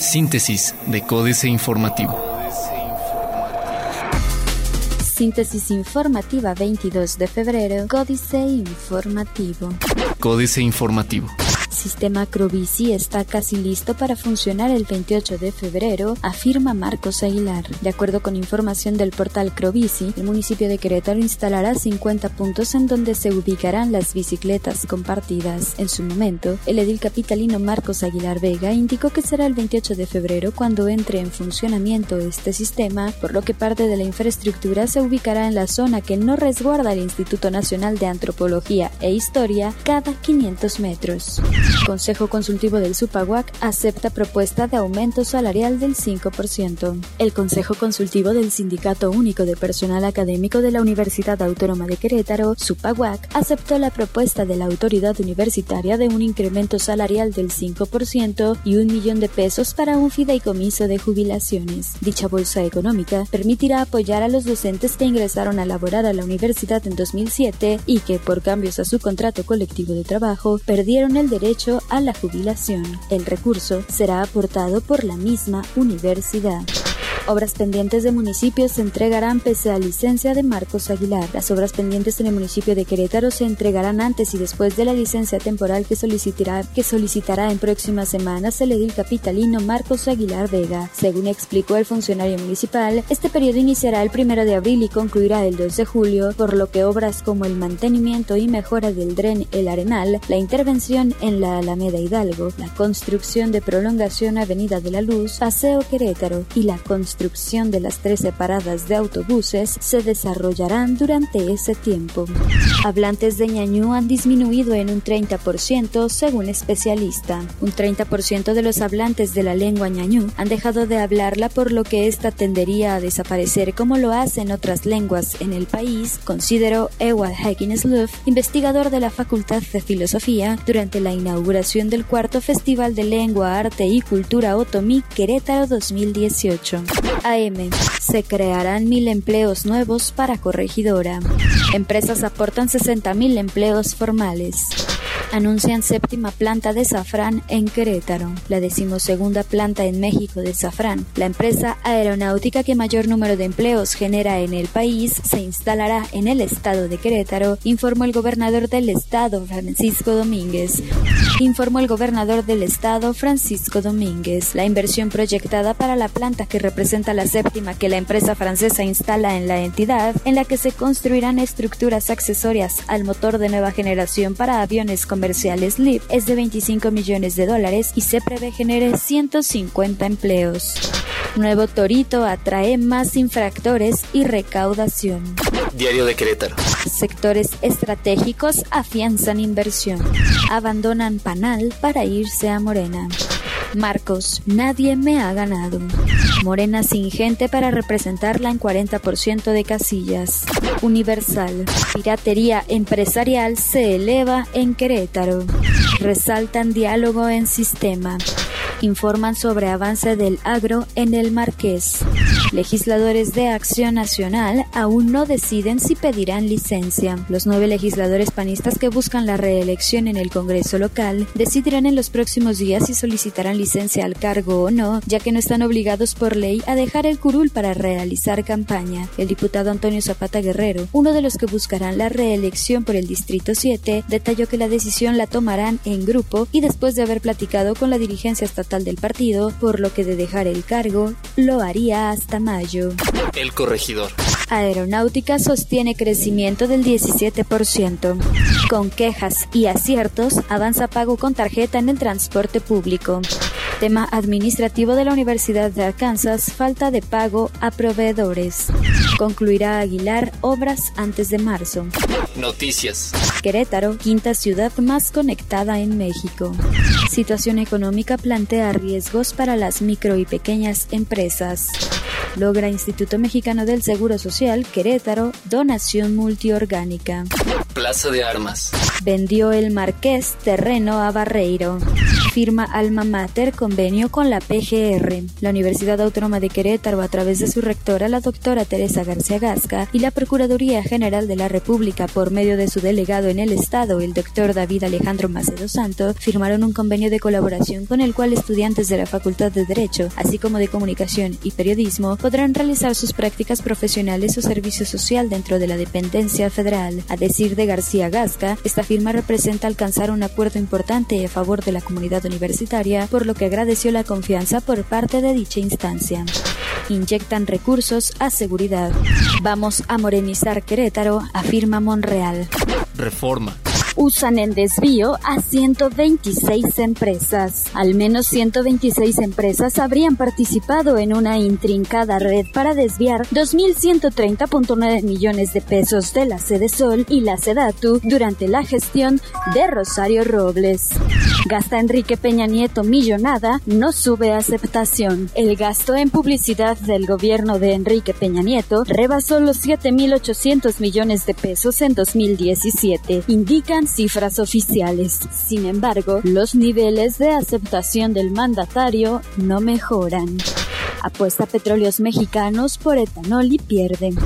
Síntesis de Códice Informativo. Síntesis informativa 22 de febrero, Códice Informativo. Códice Informativo sistema Crobici está casi listo para funcionar el 28 de febrero, afirma Marcos Aguilar. De acuerdo con información del portal Crobici, el municipio de Querétaro instalará 50 puntos en donde se ubicarán las bicicletas compartidas. En su momento, el edil capitalino Marcos Aguilar Vega indicó que será el 28 de febrero cuando entre en funcionamiento este sistema, por lo que parte de la infraestructura se ubicará en la zona que no resguarda el Instituto Nacional de Antropología e Historia cada 500 metros. Consejo Consultivo del Supaguac acepta propuesta de aumento salarial del 5%. El Consejo Consultivo del Sindicato Único de Personal Académico de la Universidad Autónoma de Querétaro, Supaguac, aceptó la propuesta de la autoridad universitaria de un incremento salarial del 5% y un millón de pesos para un fideicomiso de jubilaciones. Dicha bolsa económica permitirá apoyar a los docentes que ingresaron a laborar a la universidad en 2007 y que, por cambios a su contrato colectivo de trabajo, perdieron el derecho a la jubilación. El recurso será aportado por la misma universidad. Obras pendientes de municipios se entregarán pese a licencia de Marcos Aguilar. Las obras pendientes en el municipio de Querétaro se entregarán antes y después de la licencia temporal que solicitará, que solicitará en próximas semanas el edil capitalino Marcos Aguilar Vega. Según explicó el funcionario municipal, este periodo iniciará el primero de abril y concluirá el 2 de julio, por lo que obras como el mantenimiento y mejora del dren El Arenal, la intervención en la Alameda Hidalgo, la construcción de prolongación Avenida de la Luz, Paseo Querétaro y la construcción construcción de las 13 paradas de autobuses se desarrollarán durante ese tiempo. Hablantes de ñañú han disminuido en un 30% según especialista. Un 30% de los hablantes de la lengua ñañú han dejado de hablarla por lo que esta tendería a desaparecer como lo hacen otras lenguas en el país, consideró Ewald Hagen-Sluff, investigador de la Facultad de Filosofía, durante la inauguración del cuarto Festival de Lengua, Arte y Cultura Otomí Querétaro 2018. AM. Se crearán mil empleos nuevos para corregidora. Empresas aportan 60.000 empleos formales anuncian séptima planta de Safran en Querétaro, la decimosegunda planta en México de Safran. La empresa aeronáutica que mayor número de empleos genera en el país se instalará en el estado de Querétaro, informó el gobernador del estado, Francisco Domínguez. Informó el gobernador del estado, Francisco Domínguez. La inversión proyectada para la planta que representa la séptima que la empresa francesa instala en la entidad, en la que se construirán estructuras accesorias al motor de nueva generación para aviones con comerciales LIP es de 25 millones de dólares y se prevé genere 150 empleos. Nuevo Torito atrae más infractores y recaudación. Diario de Querétaro. Sectores estratégicos afianzan inversión. Abandonan Panal para irse a Morena. Marcos, nadie me ha ganado. Morena sin gente para representarla en 40% de casillas. Universal. Piratería empresarial se eleva en Querétaro. Resaltan diálogo en sistema informan sobre avance del agro en el Marqués. Legisladores de Acción Nacional aún no deciden si pedirán licencia. Los nueve legisladores panistas que buscan la reelección en el Congreso local decidirán en los próximos días si solicitarán licencia al cargo o no, ya que no están obligados por ley a dejar el curul para realizar campaña. El diputado Antonio Zapata Guerrero, uno de los que buscarán la reelección por el Distrito 7, detalló que la decisión la tomarán en grupo y después de haber platicado con la dirigencia estatal del partido, por lo que de dejar el cargo lo haría hasta mayo. El corregidor. Aeronáutica sostiene crecimiento del 17%. Con quejas y aciertos, avanza pago con tarjeta en el transporte público. Tema administrativo de la Universidad de Arkansas, falta de pago a proveedores. Concluirá Aguilar obras antes de marzo. Noticias. Querétaro, quinta ciudad más conectada en México. Situación económica plantea riesgos para las micro y pequeñas empresas. Logra Instituto Mexicano del Seguro Social Querétaro donación multiorgánica. Plaza de Armas. Vendió el Marqués terreno a Barreiro. Firma Alma Mater convenio con la PGR. La Universidad Autónoma de Querétaro, a través de su rectora, la doctora Teresa García Gasca, y la Procuraduría General de la República, por medio de su delegado en el Estado, el doctor David Alejandro Macedo Santo, firmaron un convenio de colaboración con el cual estudiantes de la Facultad de Derecho, así como de Comunicación y Periodismo, podrán realizar sus prácticas profesionales o servicio social dentro de la dependencia federal. A decir de García Gasca, esta firma representa alcanzar un acuerdo importante a favor de la comunidad universitaria, por lo que agradeció la confianza por parte de dicha instancia. Inyectan recursos a seguridad. Vamos a morenizar Querétaro, afirma Monreal. Reforma usan en desvío a 126 empresas. Al menos 126 empresas habrían participado en una intrincada red para desviar 2.130.9 millones de pesos de la Sede Sol y la Sedatu durante la gestión de Rosario Robles. Gasta Enrique Peña Nieto millonada, no sube aceptación. El gasto en publicidad del gobierno de Enrique Peña Nieto rebasó los 7.800 millones de pesos en 2017, indican cifras oficiales. Sin embargo, los niveles de aceptación del mandatario no mejoran. Apuesta petróleos mexicanos por etanol y pierden.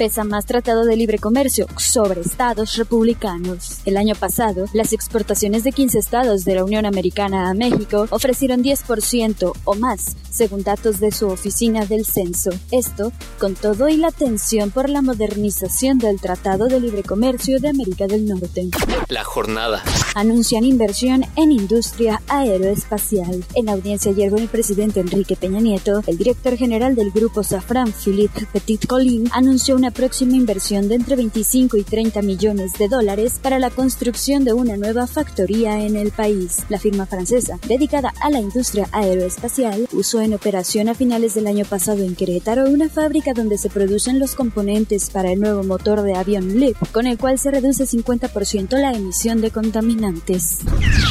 Pesa más tratado de libre comercio sobre estados republicanos. El año pasado, las exportaciones de 15 estados de la Unión Americana a México ofrecieron 10% o más, según datos de su oficina del censo. Esto con todo y la tensión por la modernización del Tratado de Libre Comercio de América del Norte. La jornada. Anuncian inversión en industria aeroespacial. En audiencia ayer con el presidente Enrique Peña Nieto, el director general del grupo Safran, Philippe Petit Colin, anunció una próxima inversión de entre 25 y 30 millones de dólares para la construcción de una nueva factoría en el país. La firma francesa, dedicada a la industria aeroespacial, usó en operación a finales del año pasado en Querétaro una fábrica donde se producen los componentes para el nuevo motor de avión LEAP, con el cual se reduce 50% la emisión de contaminantes.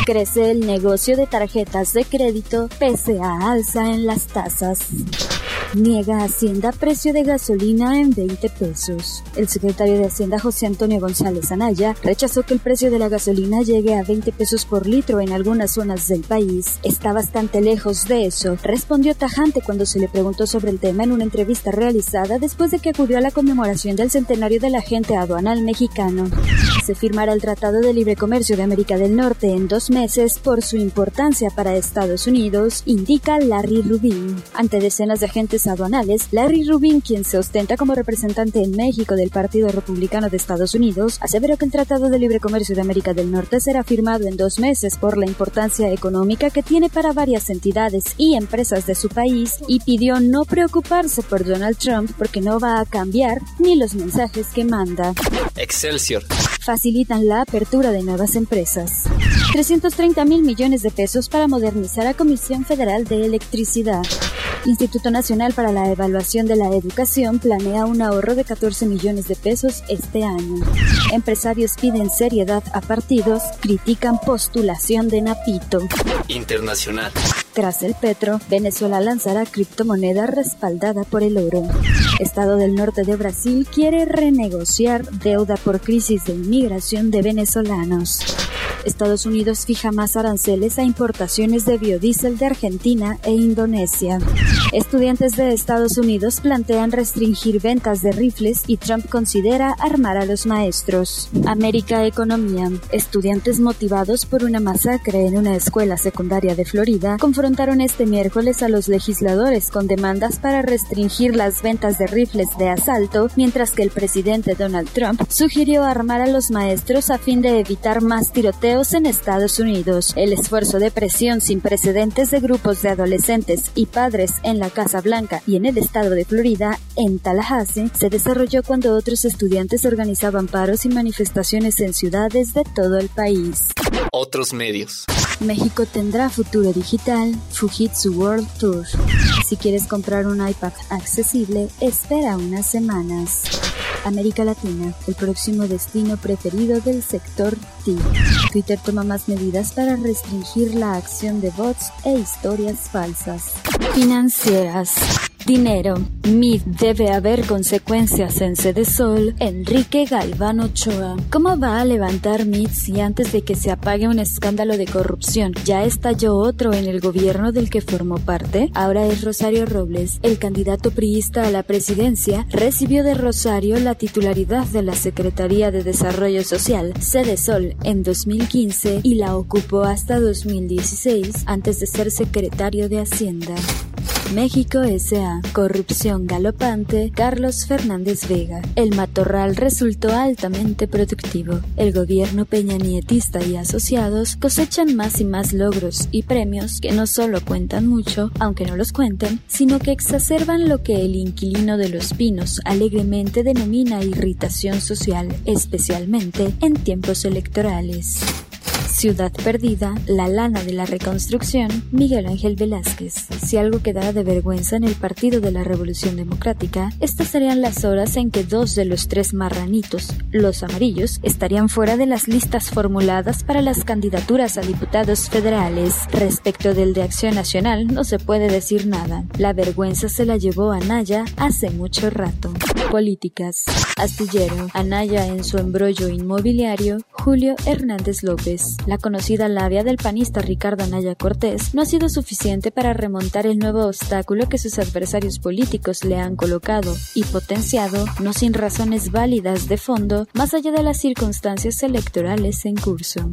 Crece el negocio de tarjetas de crédito pese a alza en las tasas. Niega Hacienda precio de gasolina en 20 pesos. El secretario de Hacienda José Antonio González Anaya rechazó que el precio de la gasolina llegue a 20 pesos por litro en algunas zonas del país. Está bastante lejos de eso, respondió tajante cuando se le preguntó sobre el tema en una entrevista realizada después de que acudió a la conmemoración del centenario del agente aduanal mexicano. Se firmará el Tratado de Libre Comercio de América del Norte en dos meses por su importancia para Estados Unidos, indica Larry Rubin. Ante decenas de agentes aduanales, Larry Rubin, quien se ostenta como representante en México del Partido Republicano de Estados Unidos, aseveró que el Tratado de Libre Comercio de América del Norte será firmado en dos meses por la importancia económica que tiene para varias entidades y empresas de su país y pidió no preocuparse por Donald Trump porque no va a cambiar ni los mensajes que manda. Excelsior. Facilitan la apertura de nuevas empresas. 330 mil millones de pesos para modernizar a Comisión Federal de Electricidad. Instituto Nacional para la Evaluación de la Educación planea un ahorro de 14 millones de pesos este año. Empresarios piden seriedad a partidos, critican postulación de Napito. Internacional. Tras el petro, Venezuela lanzará criptomoneda respaldada por el oro. Estado del norte de Brasil quiere renegociar deuda por crisis de inmigración de venezolanos. Estados Unidos fija más aranceles a importaciones de biodiesel de Argentina e Indonesia. Estudiantes de Estados Unidos plantean restringir ventas de rifles y Trump considera armar a los maestros. América Economía. Estudiantes motivados por una masacre en una escuela secundaria de Florida confrontaron este miércoles a los legisladores con demandas para restringir las ventas de rifles de asalto, mientras que el presidente Donald Trump sugirió armar a los maestros a fin de evitar más tiroteos en Estados Unidos. El esfuerzo de presión sin precedentes de grupos de adolescentes y padres en la Casa Blanca y en el estado de Florida, en Tallahassee, se desarrolló cuando otros estudiantes organizaban paros y manifestaciones en ciudades de todo el país. Otros medios. México tendrá futuro digital, Fujitsu World Tour. Si quieres comprar un iPad accesible, espera unas semanas. América Latina, el próximo destino preferido del sector TIC. Twitter toma más medidas para restringir la acción de bots e historias falsas. Financieras. Dinero. MIT debe haber consecuencias en Sede Sol. Enrique Galván Ochoa. ¿Cómo va a levantar MIT si antes de que se apague un escándalo de corrupción ya estalló otro en el gobierno del que formó parte? Ahora es Rosario Robles, el candidato priista a la presidencia, recibió de Rosario la titularidad de la Secretaría de Desarrollo Social, Sede Sol, en 2015 y la ocupó hasta 2016 antes de ser secretario de Hacienda. México S.A. Corrupción galopante. Carlos Fernández Vega. El matorral resultó altamente productivo. El gobierno peñanietista y asociados cosechan más y más logros y premios que no solo cuentan mucho, aunque no los cuenten, sino que exacerban lo que el inquilino de los pinos alegremente denomina irritación social, especialmente en tiempos electorales. Ciudad Perdida, La Lana de la Reconstrucción, Miguel Ángel Velázquez. Si algo quedara de vergüenza en el Partido de la Revolución Democrática, estas serían las horas en que dos de los tres marranitos, los amarillos, estarían fuera de las listas formuladas para las candidaturas a diputados federales. Respecto del de Acción Nacional, no se puede decir nada. La vergüenza se la llevó Anaya hace mucho rato. Políticas. Astillero. Anaya en su embrollo inmobiliario. Julio Hernández López. La conocida labia del panista Ricardo Anaya Cortés no ha sido suficiente para remontar el nuevo obstáculo que sus adversarios políticos le han colocado y potenciado, no sin razones válidas de fondo, más allá de las circunstancias electorales en curso.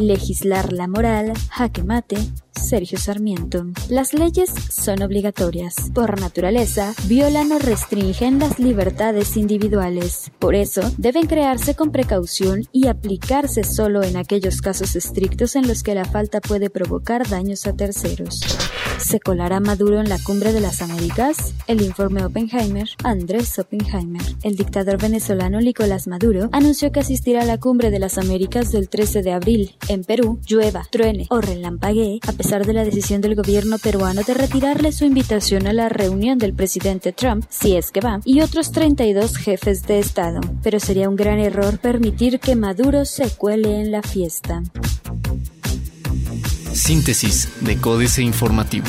Legislar la moral, jaque mate, Sergio Sarmiento. Las leyes son obligatorias. Por naturaleza, violan o restringen las libertades individuales. Por eso, deben crearse con precaución y aplicarse solo en aquellos casos estrictos en los que la falta puede provocar daños a terceros. ¿Se colará Maduro en la cumbre de las Américas? El informe Oppenheimer, Andrés Oppenheimer. El dictador venezolano Nicolás Maduro anunció que asistirá a la cumbre de las Américas del 13 de abril. En Perú, llueva, truene o relampaguee, a pesar de la decisión del gobierno peruano de retirarle su invitación a la reunión del presidente Trump, si es que va, y otros 32 jefes de Estado. Pero sería un gran error permitir que Maduro se cuele en la fiesta. Síntesis de Códice Informativo.